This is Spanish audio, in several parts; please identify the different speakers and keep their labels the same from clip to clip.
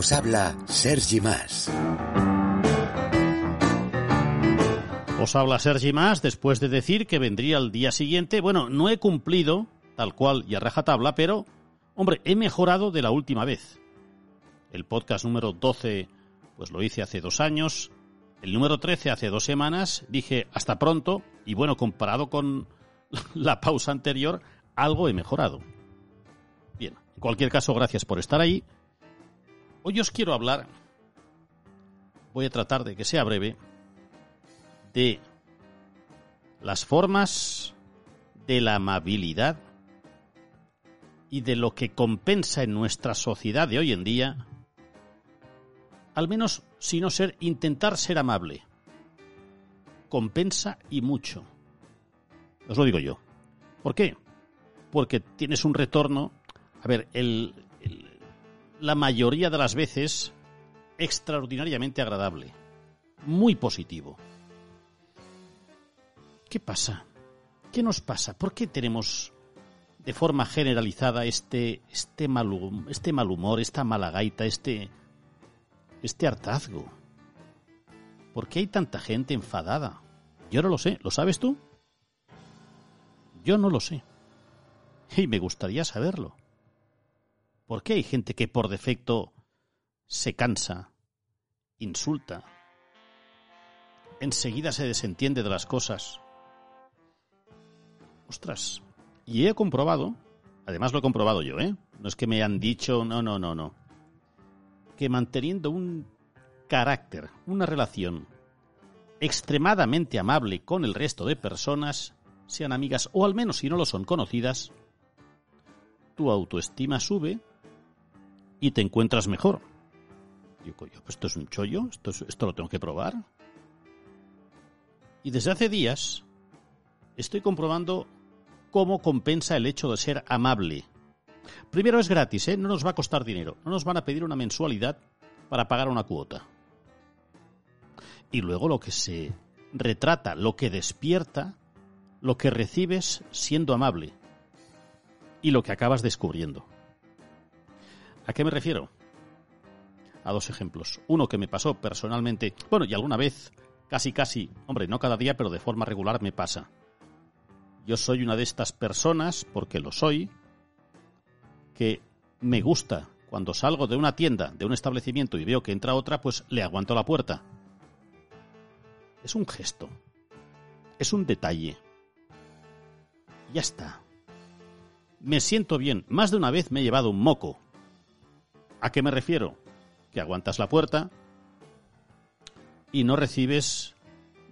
Speaker 1: Os habla Sergi Más.
Speaker 2: Os habla Sergi Más después de decir que vendría el día siguiente. Bueno, no he cumplido tal cual y a rajatabla, pero, hombre, he mejorado de la última vez. El podcast número 12, pues lo hice hace dos años. El número 13 hace dos semanas. Dije hasta pronto. Y bueno, comparado con la pausa anterior, algo he mejorado. Bien, en cualquier caso, gracias por estar ahí. Hoy os quiero hablar, voy a tratar de que sea breve, de las formas de la amabilidad y de lo que compensa en nuestra sociedad de hoy en día, al menos si no ser, intentar ser amable. Compensa y mucho. Os lo digo yo. ¿Por qué? Porque tienes un retorno. A ver, el, la mayoría de las veces extraordinariamente agradable. Muy positivo. ¿Qué pasa? ¿Qué nos pasa? ¿Por qué tenemos de forma generalizada este, este, mal, este mal humor, esta mala gaita, este, este hartazgo? ¿Por qué hay tanta gente enfadada? Yo no lo sé. ¿Lo sabes tú? Yo no lo sé. Y me gustaría saberlo. ¿Por qué hay gente que por defecto se cansa, insulta, enseguida se desentiende de las cosas? Ostras, y he comprobado, además lo he comprobado yo, ¿eh? No es que me han dicho, no, no, no, no. Que manteniendo un carácter, una relación extremadamente amable con el resto de personas, sean amigas o al menos si no lo son conocidas, tu autoestima sube y te encuentras mejor. Digo, pues esto es un chollo, esto, es, esto lo tengo que probar. Y desde hace días estoy comprobando cómo compensa el hecho de ser amable. Primero es gratis, ¿eh? no nos va a costar dinero, no nos van a pedir una mensualidad para pagar una cuota. Y luego lo que se retrata, lo que despierta, lo que recibes siendo amable y lo que acabas descubriendo. ¿A qué me refiero? A dos ejemplos. Uno que me pasó personalmente, bueno, y alguna vez, casi casi, hombre, no cada día, pero de forma regular me pasa. Yo soy una de estas personas, porque lo soy, que me gusta cuando salgo de una tienda, de un establecimiento y veo que entra otra, pues le aguanto la puerta. Es un gesto. Es un detalle. Ya está. Me siento bien. Más de una vez me he llevado un moco. ¿A qué me refiero? Que aguantas la puerta y no recibes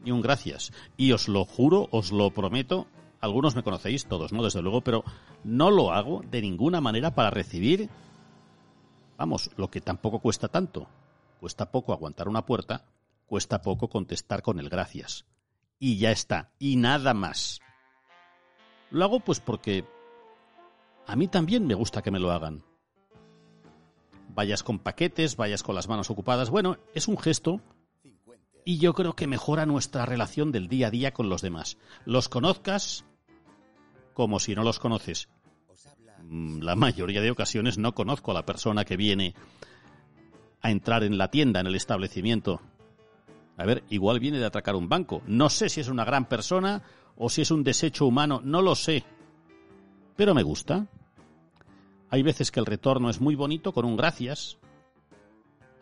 Speaker 2: ni un gracias. Y os lo juro, os lo prometo, algunos me conocéis, todos no, desde luego, pero no lo hago de ninguna manera para recibir, vamos, lo que tampoco cuesta tanto. Cuesta poco aguantar una puerta, cuesta poco contestar con el gracias. Y ya está, y nada más. Lo hago pues porque a mí también me gusta que me lo hagan. Vayas con paquetes, vayas con las manos ocupadas, bueno, es un gesto y yo creo que mejora nuestra relación del día a día con los demás. Los conozcas como si no los conoces. Mm, la mayoría de ocasiones no conozco a la persona que viene a entrar en la tienda, en el establecimiento. A ver, igual viene de atracar un banco. No sé si es una gran persona o si es un desecho humano, no lo sé. Pero me gusta. Hay veces que el retorno es muy bonito con un gracias.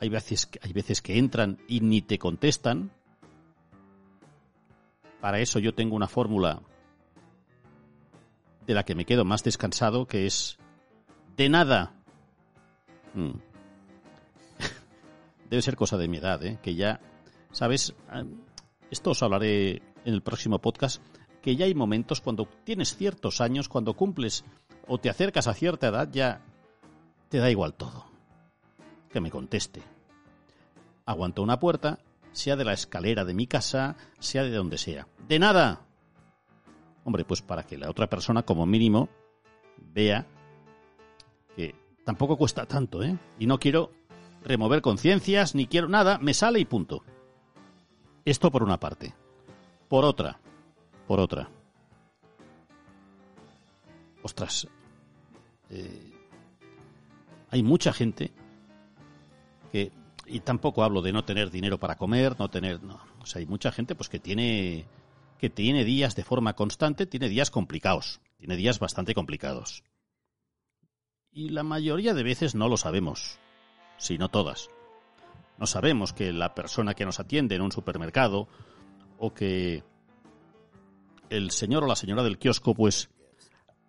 Speaker 2: Hay veces, hay veces que entran y ni te contestan. Para eso yo tengo una fórmula de la que me quedo más descansado, que es de nada. Mm. Debe ser cosa de mi edad, ¿eh? Que ya, ¿sabes? Ah, Esto os hablaré en el próximo podcast, que ya hay momentos cuando tienes ciertos años, cuando cumples o te acercas a cierta edad, ya te da igual todo. Que me conteste. Aguanto una puerta, sea de la escalera de mi casa, sea de donde sea. ¡De nada! Hombre, pues para que la otra persona, como mínimo, vea que tampoco cuesta tanto, ¿eh? Y no quiero remover conciencias, ni quiero nada, me sale y punto. Esto por una parte. Por otra, por otra. Ostras, eh, hay mucha gente que, y tampoco hablo de no tener dinero para comer, no tener, no, o sea, hay mucha gente pues que tiene, que tiene días de forma constante, tiene días complicados, tiene días bastante complicados. Y la mayoría de veces no lo sabemos, si no todas. No sabemos que la persona que nos atiende en un supermercado o que el señor o la señora del kiosco pues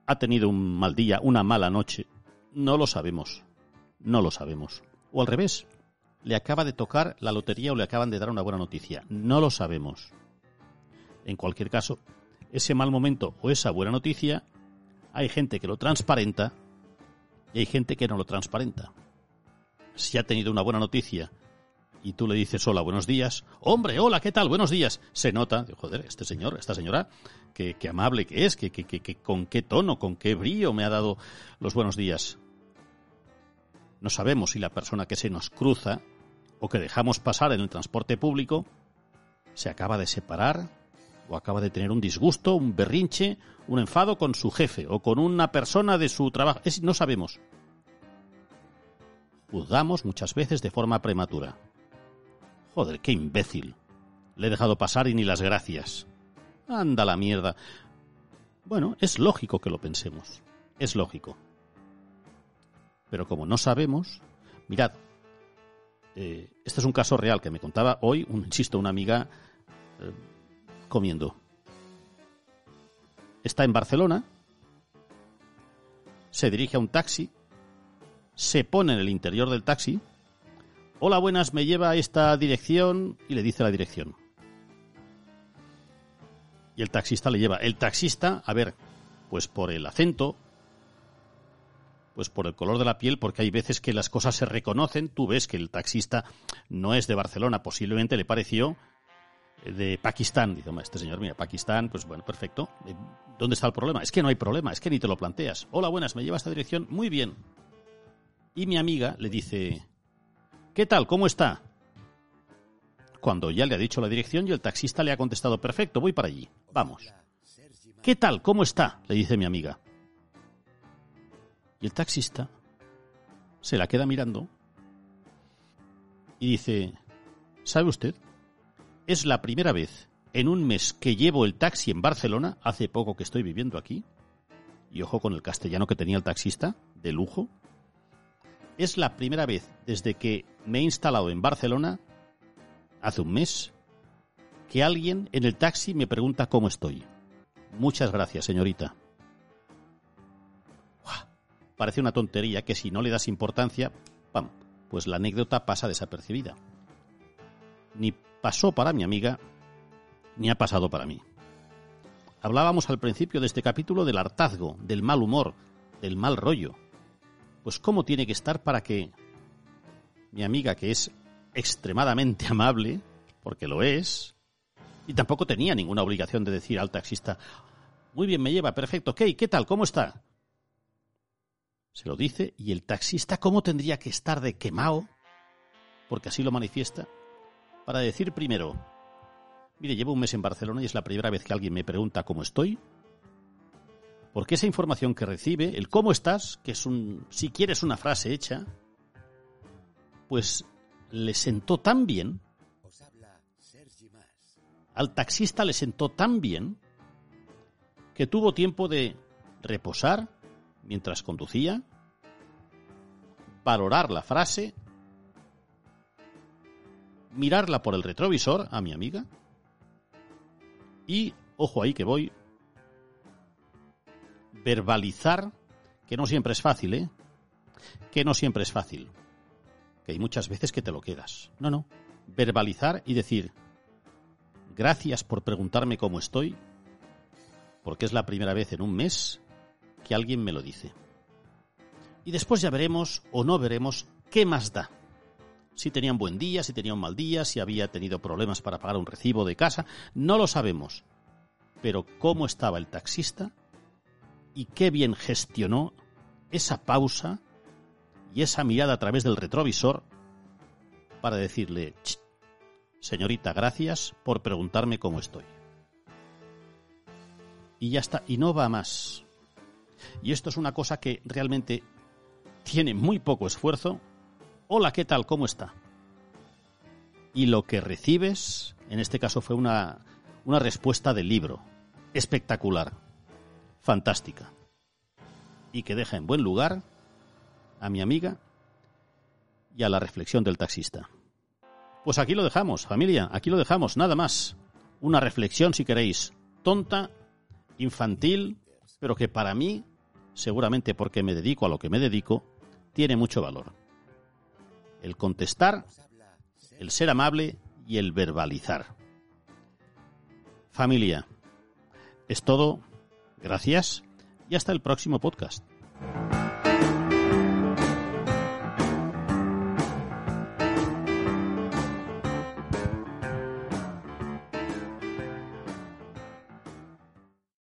Speaker 2: ha tenido un mal día, una mala noche. No lo sabemos. No lo sabemos. O al revés, le acaba de tocar la lotería o le acaban de dar una buena noticia. No lo sabemos. En cualquier caso, ese mal momento o esa buena noticia, hay gente que lo transparenta y hay gente que no lo transparenta. Si ha tenido una buena noticia y tú le dices hola, buenos días, hombre, hola, ¿qué tal? Buenos días. Se nota, joder, este señor, esta señora, qué, qué amable que es, que, que, que, con qué tono, con qué brío me ha dado los buenos días. No sabemos si la persona que se nos cruza o que dejamos pasar en el transporte público se acaba de separar o acaba de tener un disgusto, un berrinche, un enfado con su jefe o con una persona de su trabajo. Es, no sabemos. Juzgamos muchas veces de forma prematura. Joder, qué imbécil. Le he dejado pasar y ni las gracias. Anda la mierda. Bueno, es lógico que lo pensemos. Es lógico. Pero como no sabemos, mirad, eh, este es un caso real que me contaba hoy, un, insisto, una amiga eh, comiendo. Está en Barcelona, se dirige a un taxi, se pone en el interior del taxi, hola buenas, me lleva a esta dirección y le dice la dirección. Y el taxista le lleva. El taxista, a ver, pues por el acento, pues por el color de la piel, porque hay veces que las cosas se reconocen. Tú ves que el taxista no es de Barcelona, posiblemente le pareció de Pakistán. Dice, este señor, mira, Pakistán, pues bueno, perfecto. ¿Dónde está el problema? Es que no hay problema, es que ni te lo planteas. Hola, buenas, me lleva a esta dirección. Muy bien. Y mi amiga le dice, ¿qué tal? ¿Cómo está? Cuando ya le ha dicho la dirección y el taxista le ha contestado, perfecto, voy para allí. Vamos. ¿Qué tal? ¿Cómo está? le dice mi amiga. Y el taxista se la queda mirando y dice, ¿sabe usted? Es la primera vez en un mes que llevo el taxi en Barcelona, hace poco que estoy viviendo aquí, y ojo con el castellano que tenía el taxista, de lujo, es la primera vez desde que me he instalado en Barcelona, hace un mes, que alguien en el taxi me pregunta cómo estoy. Muchas gracias, señorita. Parece una tontería que si no le das importancia, ¡pam! pues la anécdota pasa desapercibida. Ni pasó para mi amiga, ni ha pasado para mí. Hablábamos al principio de este capítulo del hartazgo, del mal humor, del mal rollo. Pues cómo tiene que estar para que mi amiga, que es extremadamente amable, porque lo es, y tampoco tenía ninguna obligación de decir al taxista, muy bien, me lleva, perfecto, ¿qué? ¿Qué tal? ¿Cómo está? Se lo dice, y el taxista, ¿cómo tendría que estar de quemado? Porque así lo manifiesta, para decir primero, mire, llevo un mes en Barcelona y es la primera vez que alguien me pregunta cómo estoy. Porque esa información que recibe, el cómo estás, que es un, si quieres una frase hecha, pues le sentó tan bien, al taxista le sentó tan bien, que tuvo tiempo de reposar mientras conducía, valorar la frase, mirarla por el retrovisor a mi amiga y, ojo ahí que voy, verbalizar, que no siempre es fácil, ¿eh? Que no siempre es fácil. Que hay muchas veces que te lo quedas. No, no. Verbalizar y decir, gracias por preguntarme cómo estoy, porque es la primera vez en un mes que alguien me lo dice. Y después ya veremos o no veremos qué más da. Si tenía un buen día, si tenía un mal día, si había tenido problemas para pagar un recibo de casa, no lo sabemos. Pero cómo estaba el taxista y qué bien gestionó esa pausa y esa mirada a través del retrovisor para decirle, señorita, gracias por preguntarme cómo estoy. Y ya está, y no va más. Y esto es una cosa que realmente tiene muy poco esfuerzo. Hola, ¿qué tal? ¿Cómo está? Y lo que recibes, en este caso fue una, una respuesta del libro. Espectacular. Fantástica. Y que deja en buen lugar a mi amiga y a la reflexión del taxista. Pues aquí lo dejamos, familia, aquí lo dejamos, nada más. Una reflexión, si queréis, tonta, infantil, pero que para mí, seguramente porque me dedico a lo que me dedico, tiene mucho valor. El contestar, el ser amable y el verbalizar. Familia, es todo. Gracias y hasta el próximo podcast.